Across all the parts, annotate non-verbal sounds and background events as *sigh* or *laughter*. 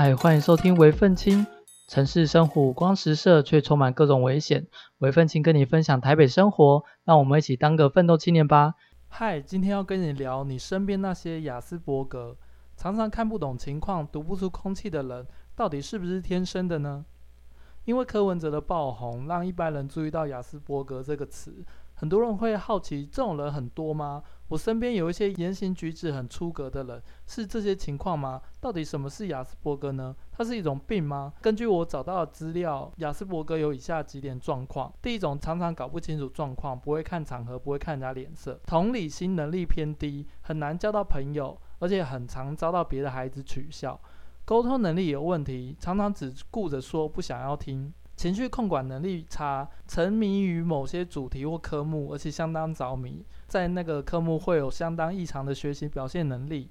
嗨，欢迎收听为愤青。城市生活五光十色，却充满各种危险。为愤青跟你分享台北生活，让我们一起当个奋斗青年吧。嗨，今天要跟你聊你身边那些雅斯伯格，常常看不懂情况、读不出空气的人，到底是不是天生的呢？因为柯文哲的爆红，让一般人注意到雅斯伯格这个词。很多人会好奇，这种人很多吗？我身边有一些言行举止很出格的人，是这些情况吗？到底什么是亚斯伯格呢？它是一种病吗？根据我找到的资料，亚斯伯格有以下几点状况：第一种，常常搞不清楚状况，不会看场合，不会看人家脸色，同理心能力偏低，很难交到朋友，而且很常遭到别的孩子取笑，沟通能力有问题，常常只顾着说，不想要听。情绪控管能力差，沉迷于某些主题或科目，而且相当着迷，在那个科目会有相当异常的学习表现能力，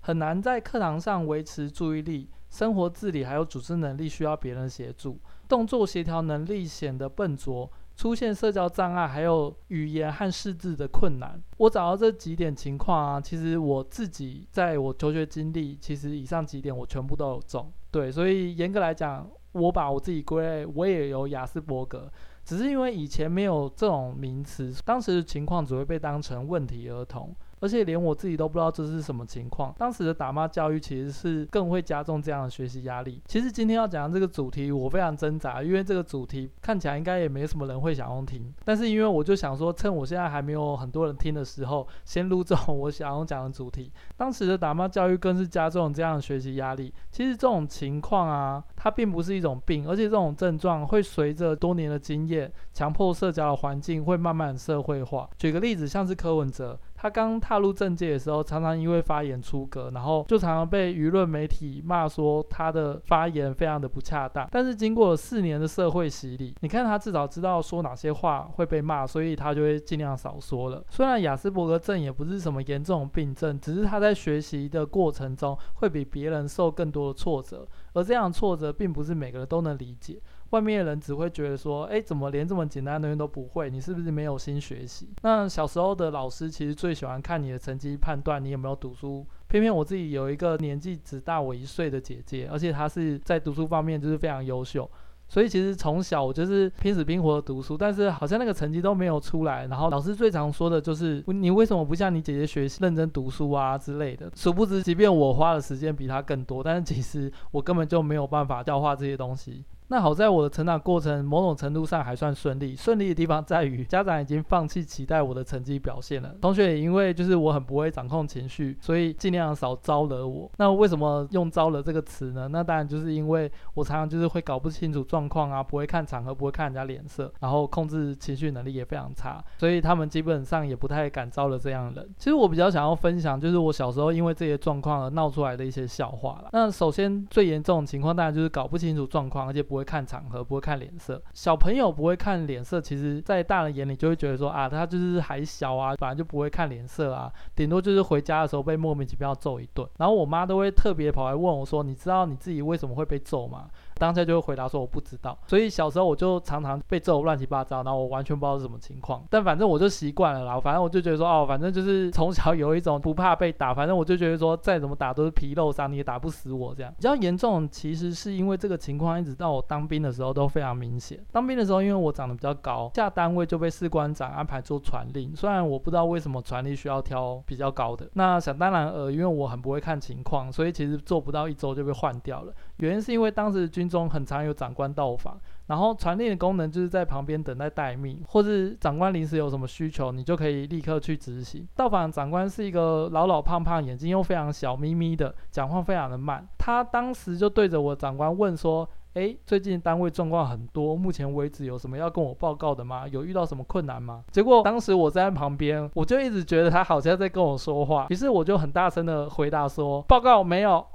很难在课堂上维持注意力，生活自理还有组织能力需要别人协助，动作协调能力显得笨拙，出现社交障碍，还有语言和识字的困难。我找到这几点情况啊，其实我自己在我求学经历，其实以上几点我全部都有中，对，所以严格来讲。我把我自己归类，我也有雅斯伯格，只是因为以前没有这种名词，当时的情况只会被当成问题儿童。而且连我自己都不知道这是什么情况。当时的打骂教育其实是更会加重这样的学习压力。其实今天要讲的这个主题，我非常挣扎，因为这个主题看起来应该也没什么人会想要听。但是因为我就想说，趁我现在还没有很多人听的时候，先录这种我想要讲的主题。当时的打骂教育更是加重这样的学习压力。其实这种情况啊，它并不是一种病，而且这种症状会随着多年的经验、强迫社交的环境，会慢慢社会化。举个例子，像是柯文哲。他刚踏入政界的时候，常常因为发言出格，然后就常常被舆论媒体骂说他的发言非常的不恰当。但是经过了四年的社会洗礼，你看他至少知道说哪些话会被骂，所以他就会尽量少说了。虽然雅斯伯格症也不是什么严重病症，只是他在学习的过程中会比别人受更多的挫折，而这样的挫折并不是每个人都能理解。外面的人只会觉得说，哎，怎么连这么简单的东西都不会？你是不是没有心学习？那小时候的老师其实最喜欢看你的成绩，判断你有没有读书。偏偏我自己有一个年纪只大我一岁的姐姐，而且她是在读书方面就是非常优秀，所以其实从小我就是拼死拼活的读书，但是好像那个成绩都没有出来。然后老师最常说的就是，你为什么不像你姐姐学习认真读书啊之类的。殊不知，即便我花的时间比她更多，但是其实我根本就没有办法教化这些东西。那好在我的成长过程某种程度上还算顺利，顺利的地方在于家长已经放弃期待我的成绩表现了。同学也因为就是我很不会掌控情绪，所以尽量少招惹我。那为什么用招惹这个词呢？那当然就是因为我常常就是会搞不清楚状况啊，不会看场合，不会看人家脸色，然后控制情绪能力也非常差，所以他们基本上也不太敢招惹这样的人。其实我比较想要分享就是我小时候因为这些状况而闹出来的一些笑话了。那首先最严重的情况当然就是搞不清楚状况，而且不。不会看场合，不会看脸色。小朋友不会看脸色，其实，在大人眼里就会觉得说啊，他就是还小啊，本来就不会看脸色啊，顶多就是回家的时候被莫名其妙揍一顿。然后我妈都会特别跑来问我说：“你知道你自己为什么会被揍吗？”当下就会回答说我不知道，所以小时候我就常常被揍乱七八糟，然后我完全不知道是什么情况。但反正我就习惯了啦，反正我就觉得说哦，反正就是从小有一种不怕被打，反正我就觉得说再怎么打都是皮肉伤，你也打不死我这样。比较严重其实是因为这个情况一直到我当兵的时候都非常明显。当兵的时候因为我长得比较高，下单位就被士官长安排做传令，虽然我不知道为什么传令需要挑比较高的，那想当然呃，因为我很不会看情况，所以其实做不到一周就被换掉了。原因是因为当时军中很常有长官到访，然后传令的功能就是在旁边等待待命，或是长官临时有什么需求，你就可以立刻去执行。到访长官是一个老老胖胖，眼睛又非常小眯眯的，讲话非常的慢。他当时就对着我长官问说：“诶，最近单位状况很多，目前为止有什么要跟我报告的吗？有遇到什么困难吗？”结果当时我在旁边，我就一直觉得他好像在跟我说话，于是我就很大声的回答说：“报告没有。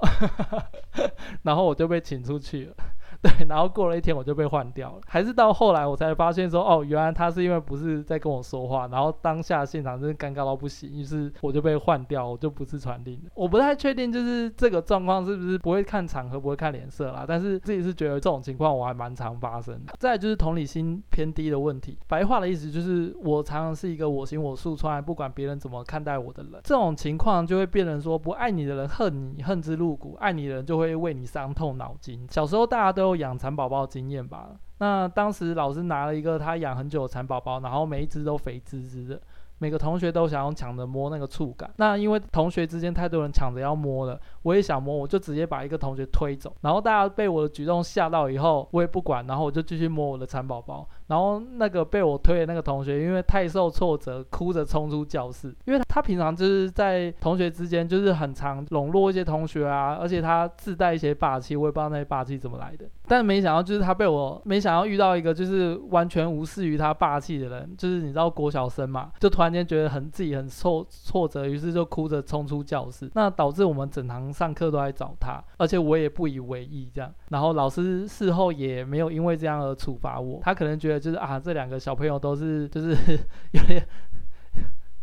*laughs* ”然后我就被请出去了。对，*laughs* 然后过了一天我就被换掉了，还是到后来我才发现说，哦，原来他是因为不是在跟我说话，然后当下现场真的尴尬到不行，于是我就被换掉，我就不是传令。我不太确定就是这个状况是不是不会看场合，不会看脸色啦，但是自己是觉得这种情况我还蛮常发生的。再就是同理心偏低的问题，白话的意思就是我常常是一个我行我素，从来不管别人怎么看待我的人，这种情况就会变成说，不爱你的人恨你恨之入骨，爱你的人就会为你伤透脑筋。小时候大家都养蚕宝宝经验吧？那当时老师拿了一个他养很久的蚕宝宝，然后每一只都肥滋滋的。每个同学都想要抢着摸那个触感，那因为同学之间太多人抢着要摸了，我也想摸，我就直接把一个同学推走，然后大家被我的举动吓到以后，我也不管，然后我就继续摸我的蚕宝宝，然后那个被我推的那个同学，因为太受挫折，哭着冲出教室，因为他平常就是在同学之间就是很常笼络一些同学啊，而且他自带一些霸气，我也不知道那些霸气怎么来的，但没想到就是他被我没想到遇到一个就是完全无视于他霸气的人，就是你知道国小生嘛，就突然。间觉得很自己很挫挫折，于是就哭着冲出教室，那导致我们整堂上课都在找他，而且我也不以为意这样，然后老师事后也没有因为这样而处罚我，他可能觉得就是啊这两个小朋友都是就是 *laughs* 有点。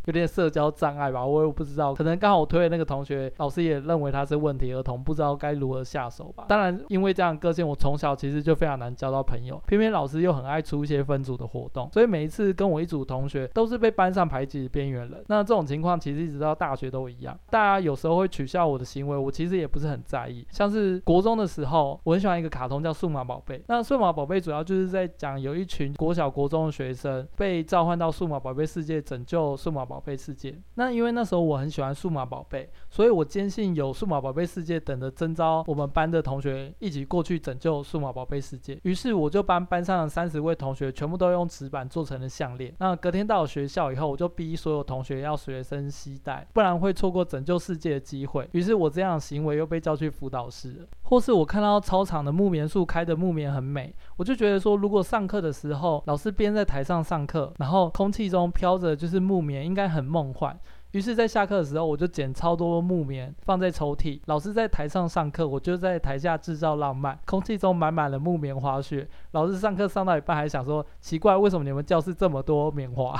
有点社交障碍吧，我也不知道，可能刚好我推的那个同学，老师也认为他是问题儿童，不知道该如何下手吧。当然，因为这样个性，我从小其实就非常难交到朋友，偏偏老师又很爱出一些分组的活动，所以每一次跟我一组同学都是被班上排挤的边缘人。那这种情况其实一直到大学都一样，大家有时候会取笑我的行为，我其实也不是很在意。像是国中的时候，我很喜欢一个卡通叫《数码宝贝》，那《数码宝贝》主要就是在讲有一群国小、国中的学生被召唤到数码宝贝世界，拯救数码宝宝贝世界。那因为那时候我很喜欢数码宝贝，所以我坚信有数码宝贝世界等着征召我们班的同学一起过去拯救数码宝贝世界。于是我就帮班上三十位同学全部都用纸板做成了项链。那隔天到了学校以后，我就逼所有同学要随身携带，不然会错过拯救世界的机会。于是我这样的行为又被叫去辅导室了。或是我看到操场的木棉树开的木棉很美，我就觉得说，如果上课的时候老师边在台上上课，然后空气中飘着就是木棉，应该很梦幻。于是，在下课的时候，我就捡超多木棉放在抽屉。老师在台上上课，我就在台下制造浪漫。空气中满满的木棉花絮。老师上课上到一半，还想说：奇怪，为什么你们教室这么多棉花？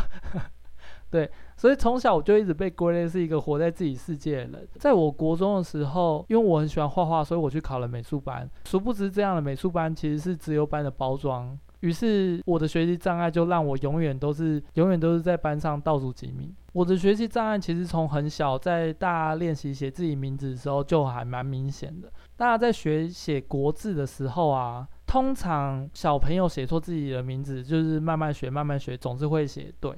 对，所以从小我就一直被归类是一个活在自己世界的人。在我国中的时候，因为我很喜欢画画，所以我去考了美术班。殊不知，这样的美术班其实是资优班的包装。于是，我的学习障碍就让我永远都是永远都是在班上倒数几名。我的学习障碍其实从很小，在大家练习写自己名字的时候就还蛮明显的。大家在学写国字的时候啊，通常小朋友写错自己的名字，就是慢慢学，慢慢学，总是会写对。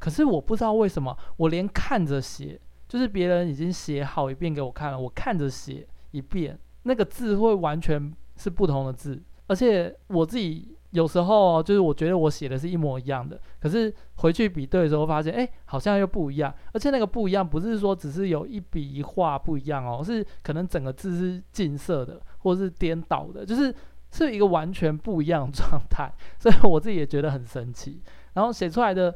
可是我不知道为什么，我连看着写，就是别人已经写好一遍给我看了，我看着写一遍，那个字会完全是不同的字，而且我自己。有时候就是我觉得我写的是一模一样的，可是回去比对的时候发现，哎，好像又不一样。而且那个不一样不是说只是有一笔一画不一样哦，是可能整个字是近色的，或是颠倒的，就是是一个完全不一样的状态。*laughs* 所以我自己也觉得很神奇。然后写出来的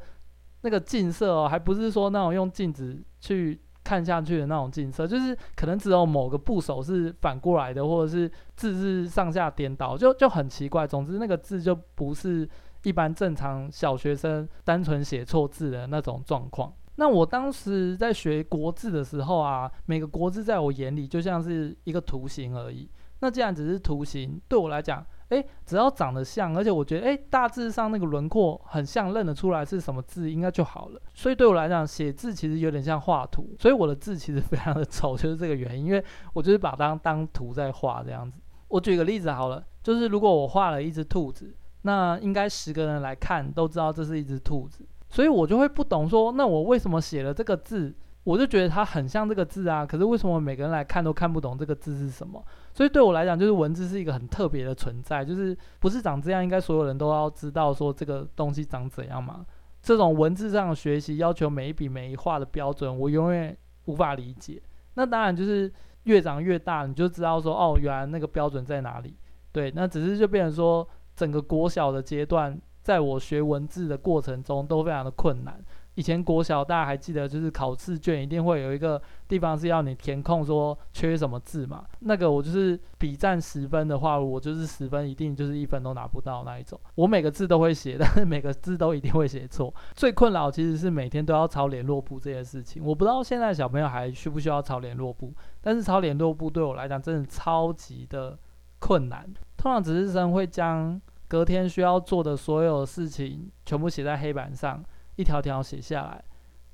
那个近色哦，还不是说那种用镜子去。看下去的那种近色，就是可能只有某个部首是反过来的，或者是字是上下颠倒，就就很奇怪。总之，那个字就不是一般正常小学生单纯写错字的那种状况。那我当时在学国字的时候啊，每个国字在我眼里就像是一个图形而已。那既然只是图形，对我来讲，诶，只要长得像，而且我觉得，诶，大致上那个轮廓很像，认得出来是什么字，应该就好了。所以对我来讲，写字其实有点像画图，所以我的字其实非常的丑，就是这个原因。因为我就是把它当当图在画这样子。我举个例子好了，就是如果我画了一只兔子，那应该十个人来看都知道这是一只兔子，所以我就会不懂说，那我为什么写了这个字？我就觉得它很像这个字啊，可是为什么每个人来看都看不懂这个字是什么？所以对我来讲，就是文字是一个很特别的存在，就是不是长这样，应该所有人都要知道说这个东西长怎样嘛。这种文字上的学习要求每一笔每一画的标准，我永远无法理解。那当然就是越长越大，你就知道说哦，原来那个标准在哪里。对，那只是就变成说整个国小的阶段，在我学文字的过程中都非常的困难。以前国小大家还记得，就是考试卷一定会有一个地方是要你填空说缺什么字嘛？那个我就是笔占十分的话，我就是十分一定就是一分都拿不到那一种。我每个字都会写，*laughs* 但是每个字都一定会写错。最困扰其实是每天都要抄联络簿这件事情。我不知道现在小朋友还需不需要抄联络簿，但是抄联络簿对我来讲真的超级的困难。通常值日生会将隔天需要做的所有事情全部写在黑板上。一条条写下来，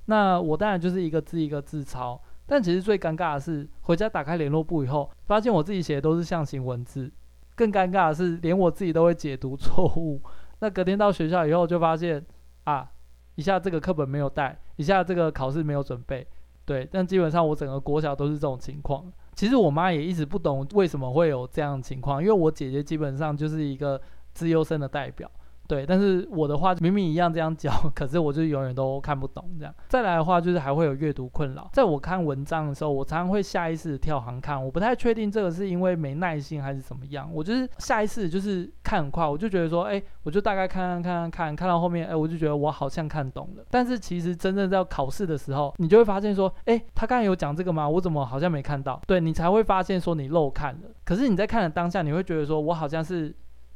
那我当然就是一个字一个字抄。但其实最尴尬的是，回家打开联络簿以后，发现我自己写的都是象形文字。更尴尬的是，连我自己都会解读错误。那隔天到学校以后，就发现啊，一下这个课本没有带，一下这个考试没有准备。对，但基本上我整个国小都是这种情况。其实我妈也一直不懂为什么会有这样的情况，因为我姐姐基本上就是一个资优生的代表。对，但是我的话明明一样这样教，*laughs* 可是我就永远都看不懂这样。再来的话就是还会有阅读困扰，在我看文章的时候，我常常会下意识跳行看，我不太确定这个是因为没耐心还是怎么样。我就是下意识就是看很快，我就觉得说，哎，我就大概看看看看看到后面，哎，我就觉得我好像看懂了。但是其实真正在考试的时候，你就会发现说，哎，他刚才有讲这个吗？我怎么好像没看到？对，你才会发现说你漏看了。可是你在看的当下，你会觉得说我好像是。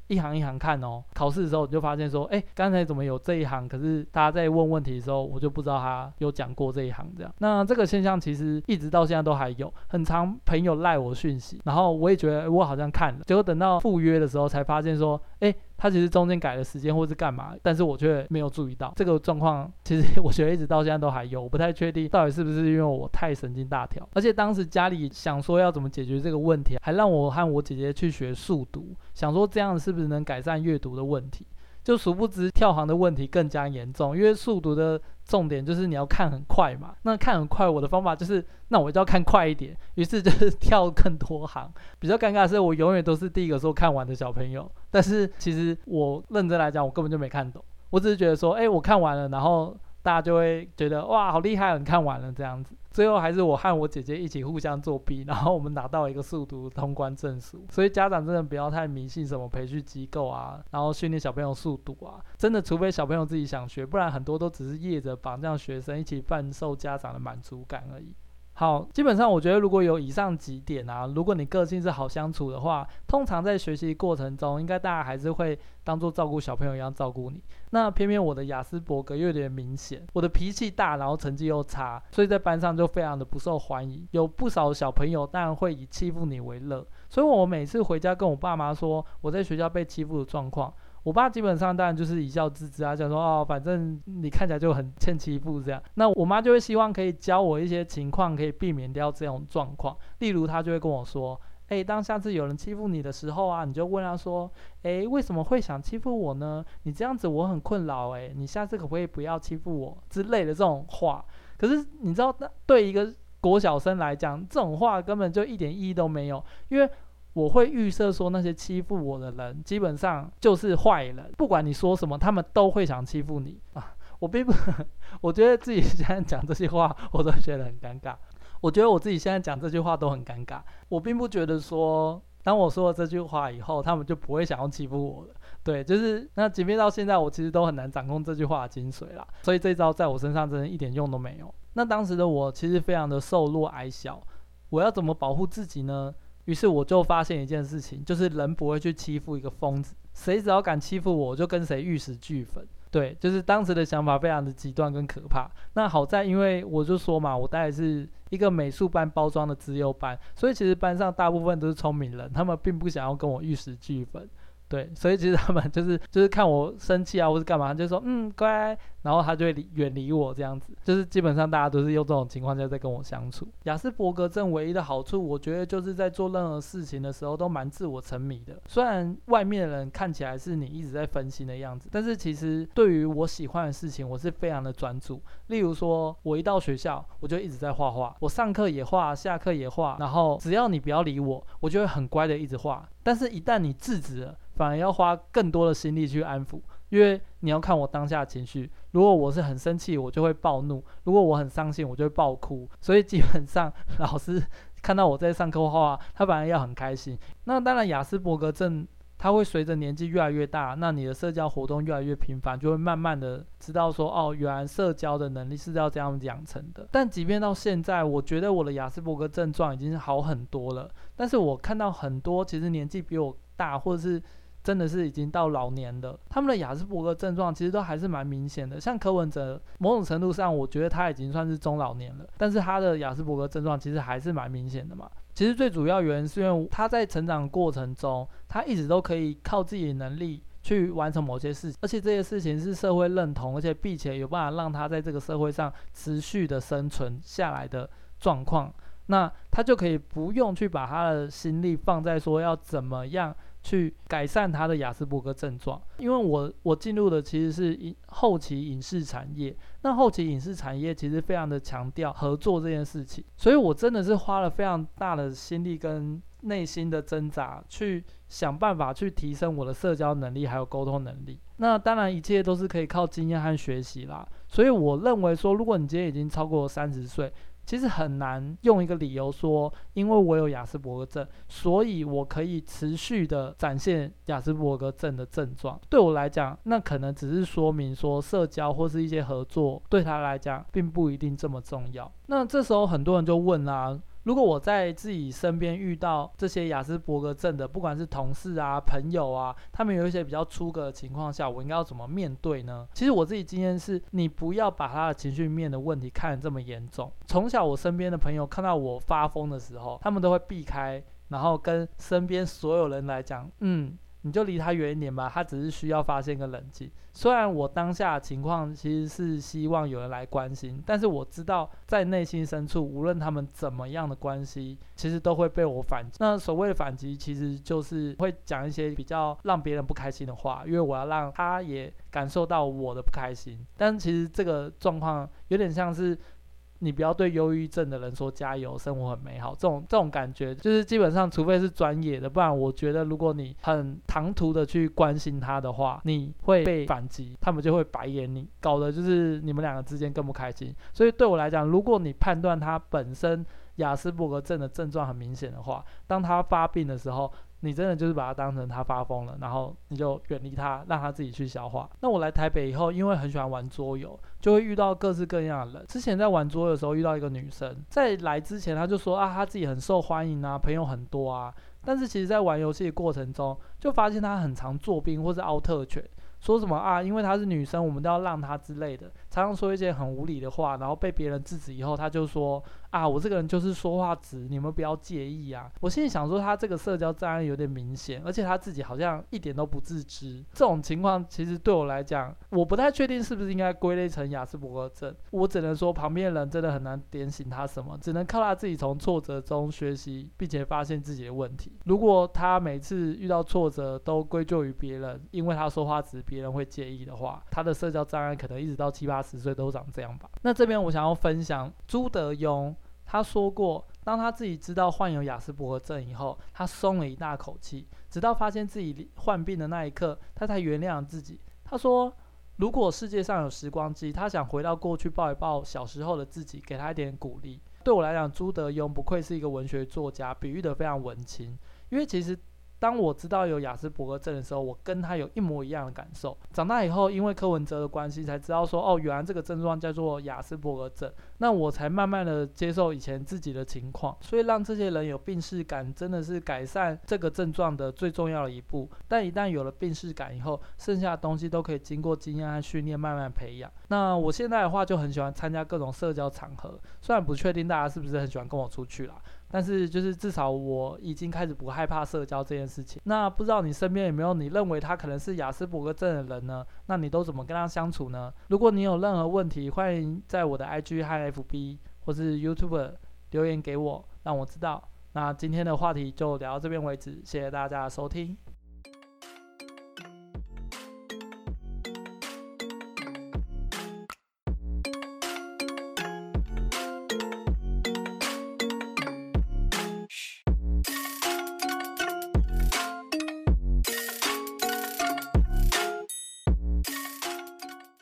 一行一行看哦，考试的时候你就发现说，哎，刚才怎么有这一行？可是大家在问问题的时候，我就不知道他有讲过这一行这样。那这个现象其实一直到现在都还有，很常朋友赖我讯息，然后我也觉得我好像看了，结果等到赴约的时候才发现说，哎。他其实中间改了时间或是干嘛，但是我却没有注意到这个状况。其实我觉得一直到现在都还有，我不太确定到底是不是因为我太神经大条。而且当时家里想说要怎么解决这个问题，还让我和我姐姐去学速读，想说这样是不是能改善阅读的问题。就殊不知跳行的问题更加严重，因为速读的重点就是你要看很快嘛。那看很快，我的方法就是，那我就要看快一点，于是就是 *laughs* 跳更多行。比较尴尬的是，我永远都是第一个说看完的小朋友，但是其实我认真来讲，我根本就没看懂。我只是觉得说，哎，我看完了，然后。大家就会觉得哇，好厉害，你看完了这样子。最后还是我和我姐姐一起互相作弊，*laughs* 然后我们拿到一个速读通关证书。所以家长真的不要太迷信什么培训机构啊，然后训练小朋友速读啊。真的，除非小朋友自己想学，不然很多都只是业者绑这样学生一起贩售家长的满足感而已。好，基本上我觉得如果有以上几点啊，如果你个性是好相处的话，通常在学习过程中，应该大家还是会当做照顾小朋友一样照顾你。那偏偏我的雅斯伯格又有点明显，我的脾气大，然后成绩又差，所以在班上就非常的不受欢迎。有不少小朋友当然会以欺负你为乐，所以我每次回家跟我爸妈说我在学校被欺负的状况。我爸基本上当然就是一笑置之啊，讲说哦，反正你看起来就很欠欺负这样。那我妈就会希望可以教我一些情况，可以避免掉这种状况。例如，她就会跟我说，诶，当下次有人欺负你的时候啊，你就问他说，诶，为什么会想欺负我呢？你这样子我很困扰，诶，你下次可不可以不要欺负我之类的这种话。可是你知道，对一个国小生来讲，这种话根本就一点意义都没有，因为。我会预设说那些欺负我的人基本上就是坏人，不管你说什么，他们都会想欺负你啊！我并不，*laughs* 我觉得自己现在讲这些话，我都觉得很尴尬。我觉得我自己现在讲这句话都很尴尬。我并不觉得说，当我说了这句话以后，他们就不会想要欺负我了。对，就是那即便到现在，我其实都很难掌控这句话的精髓啦。所以这招在我身上真的一点用都没有。那当时的我其实非常的瘦弱矮小，我要怎么保护自己呢？于是我就发现一件事情，就是人不会去欺负一个疯子，谁只要敢欺负我，我就跟谁玉石俱焚。对，就是当时的想法非常的极端跟可怕。那好在，因为我就说嘛，我带的是一个美术班包装的资优班，所以其实班上大部分都是聪明人，他们并不想要跟我玉石俱焚。对，所以其实他们就是就是看我生气啊，或是干嘛，就说嗯乖，然后他就会远离我这样子。就是基本上大家都是用这种情况下在跟我相处。雅斯伯格症唯一的好处，我觉得就是在做任何事情的时候都蛮自我沉迷的。虽然外面的人看起来是你一直在分心的样子，但是其实对于我喜欢的事情，我是非常的专注。例如说，我一到学校，我就一直在画画，我上课也画，下课也画，然后只要你不要理我，我就会很乖的一直画。但是，一旦你制止了，反而要花更多的心力去安抚，因为你要看我当下情绪。如果我是很生气，我就会暴怒；如果我很伤心，我就会爆哭。所以基本上，*laughs* 老师看到我在上课画画，他反而要很开心。那当然，雅斯伯格症。他会随着年纪越来越大，那你的社交活动越来越频繁，就会慢慢的知道说，哦，原来社交的能力是要这样养成的。但即便到现在，我觉得我的雅斯伯格症状已经好很多了。但是我看到很多其实年纪比我大，或者是真的是已经到老年的，他们的雅斯伯格症状其实都还是蛮明显的。像柯文哲，某种程度上，我觉得他已经算是中老年了，但是他的雅斯伯格症状其实还是蛮明显的嘛。其实最主要原因是因为他在成长过程中，他一直都可以靠自己的能力去完成某些事情，而且这些事情是社会认同，而且并且有办法让他在这个社会上持续的生存下来的状况，那他就可以不用去把他的心力放在说要怎么样。去改善他的雅斯伯格症状，因为我我进入的其实是影后期影视产业，那后期影视产业其实非常的强调合作这件事情，所以我真的是花了非常大的心力跟内心的挣扎，去想办法去提升我的社交能力还有沟通能力。那当然一切都是可以靠经验和学习啦，所以我认为说，如果你今天已经超过三十岁，其实很难用一个理由说，因为我有雅斯伯格症，所以我可以持续的展现雅斯伯格症的症状。对我来讲，那可能只是说明说社交或是一些合作对他来讲并不一定这么重要。那这时候很多人就问啦。如果我在自己身边遇到这些雅斯伯格症的，不管是同事啊、朋友啊，他们有一些比较出格的情况下，我应该要怎么面对呢？其实我自己经验是，你不要把他的情绪面的问题看得这么严重。从小我身边的朋友看到我发疯的时候，他们都会避开，然后跟身边所有人来讲，嗯。你就离他远一点吧，他只是需要发现一个冷静。虽然我当下情况其实是希望有人来关心，但是我知道在内心深处，无论他们怎么样的关系，其实都会被我反击。那所谓的反击，其实就是会讲一些比较让别人不开心的话，因为我要让他也感受到我的不开心。但其实这个状况有点像是。你不要对忧郁症的人说加油，生活很美好。这种这种感觉，就是基本上，除非是专业的，不然我觉得，如果你很唐突的去关心他的话，你会被反击，他们就会白眼你，搞得就是你们两个之间更不开心。所以对我来讲，如果你判断他本身雅斯伯格症的症状很明显的话，当他发病的时候，你真的就是把他当成他发疯了，然后你就远离他，让他自己去消化。那我来台北以后，因为很喜欢玩桌游，就会遇到各式各样的人。之前在玩桌游的时候遇到一个女生，在来之前她就说啊，她自己很受欢迎啊，朋友很多啊。但是其实，在玩游戏的过程中，就发现她很常作弊或是凹特权。说什么啊？因为她是女生，我们都要让她之类的，常常说一些很无理的话，然后被别人制止以后，他就说啊，我这个人就是说话直，你们不要介意啊。我心里想说，他这个社交障碍有点明显，而且他自己好像一点都不自知。这种情况其实对我来讲，我不太确定是不是应该归类成雅斯伯格症。我只能说，旁边的人真的很难点醒他什么，只能靠他自己从挫折中学习，并且发现自己的问题。如果他每次遇到挫折都归咎于别人，因为他说话直。别人会介意的话，他的社交障碍可能一直到七八十岁都长这样吧。那这边我想要分享朱德庸，他说过，当他自己知道患有亚斯伯格症以后，他松了一大口气，直到发现自己患病的那一刻，他才原谅自己。他说，如果世界上有时光机，他想回到过去抱一抱小时候的自己，给他一点鼓励。对我来讲，朱德庸不愧是一个文学作家，比喻得非常文青，因为其实。当我知道有雅斯伯格症的时候，我跟他有一模一样的感受。长大以后，因为柯文哲的关系，才知道说，哦，原来这个症状叫做雅斯伯格症。那我才慢慢的接受以前自己的情况，所以让这些人有病识感，真的是改善这个症状的最重要的一步。但一旦有了病识感以后，剩下的东西都可以经过经验和训练慢慢培养。那我现在的话就很喜欢参加各种社交场合，虽然不确定大家是不是很喜欢跟我出去啦。但是，就是至少我已经开始不害怕社交这件事情。那不知道你身边有没有你认为他可能是雅斯伯格症的人呢？那你都怎么跟他相处呢？如果你有任何问题，欢迎在我的 IG 和 FB 或是 YouTube 留言给我，让我知道。那今天的话题就聊到这边为止，谢谢大家的收听。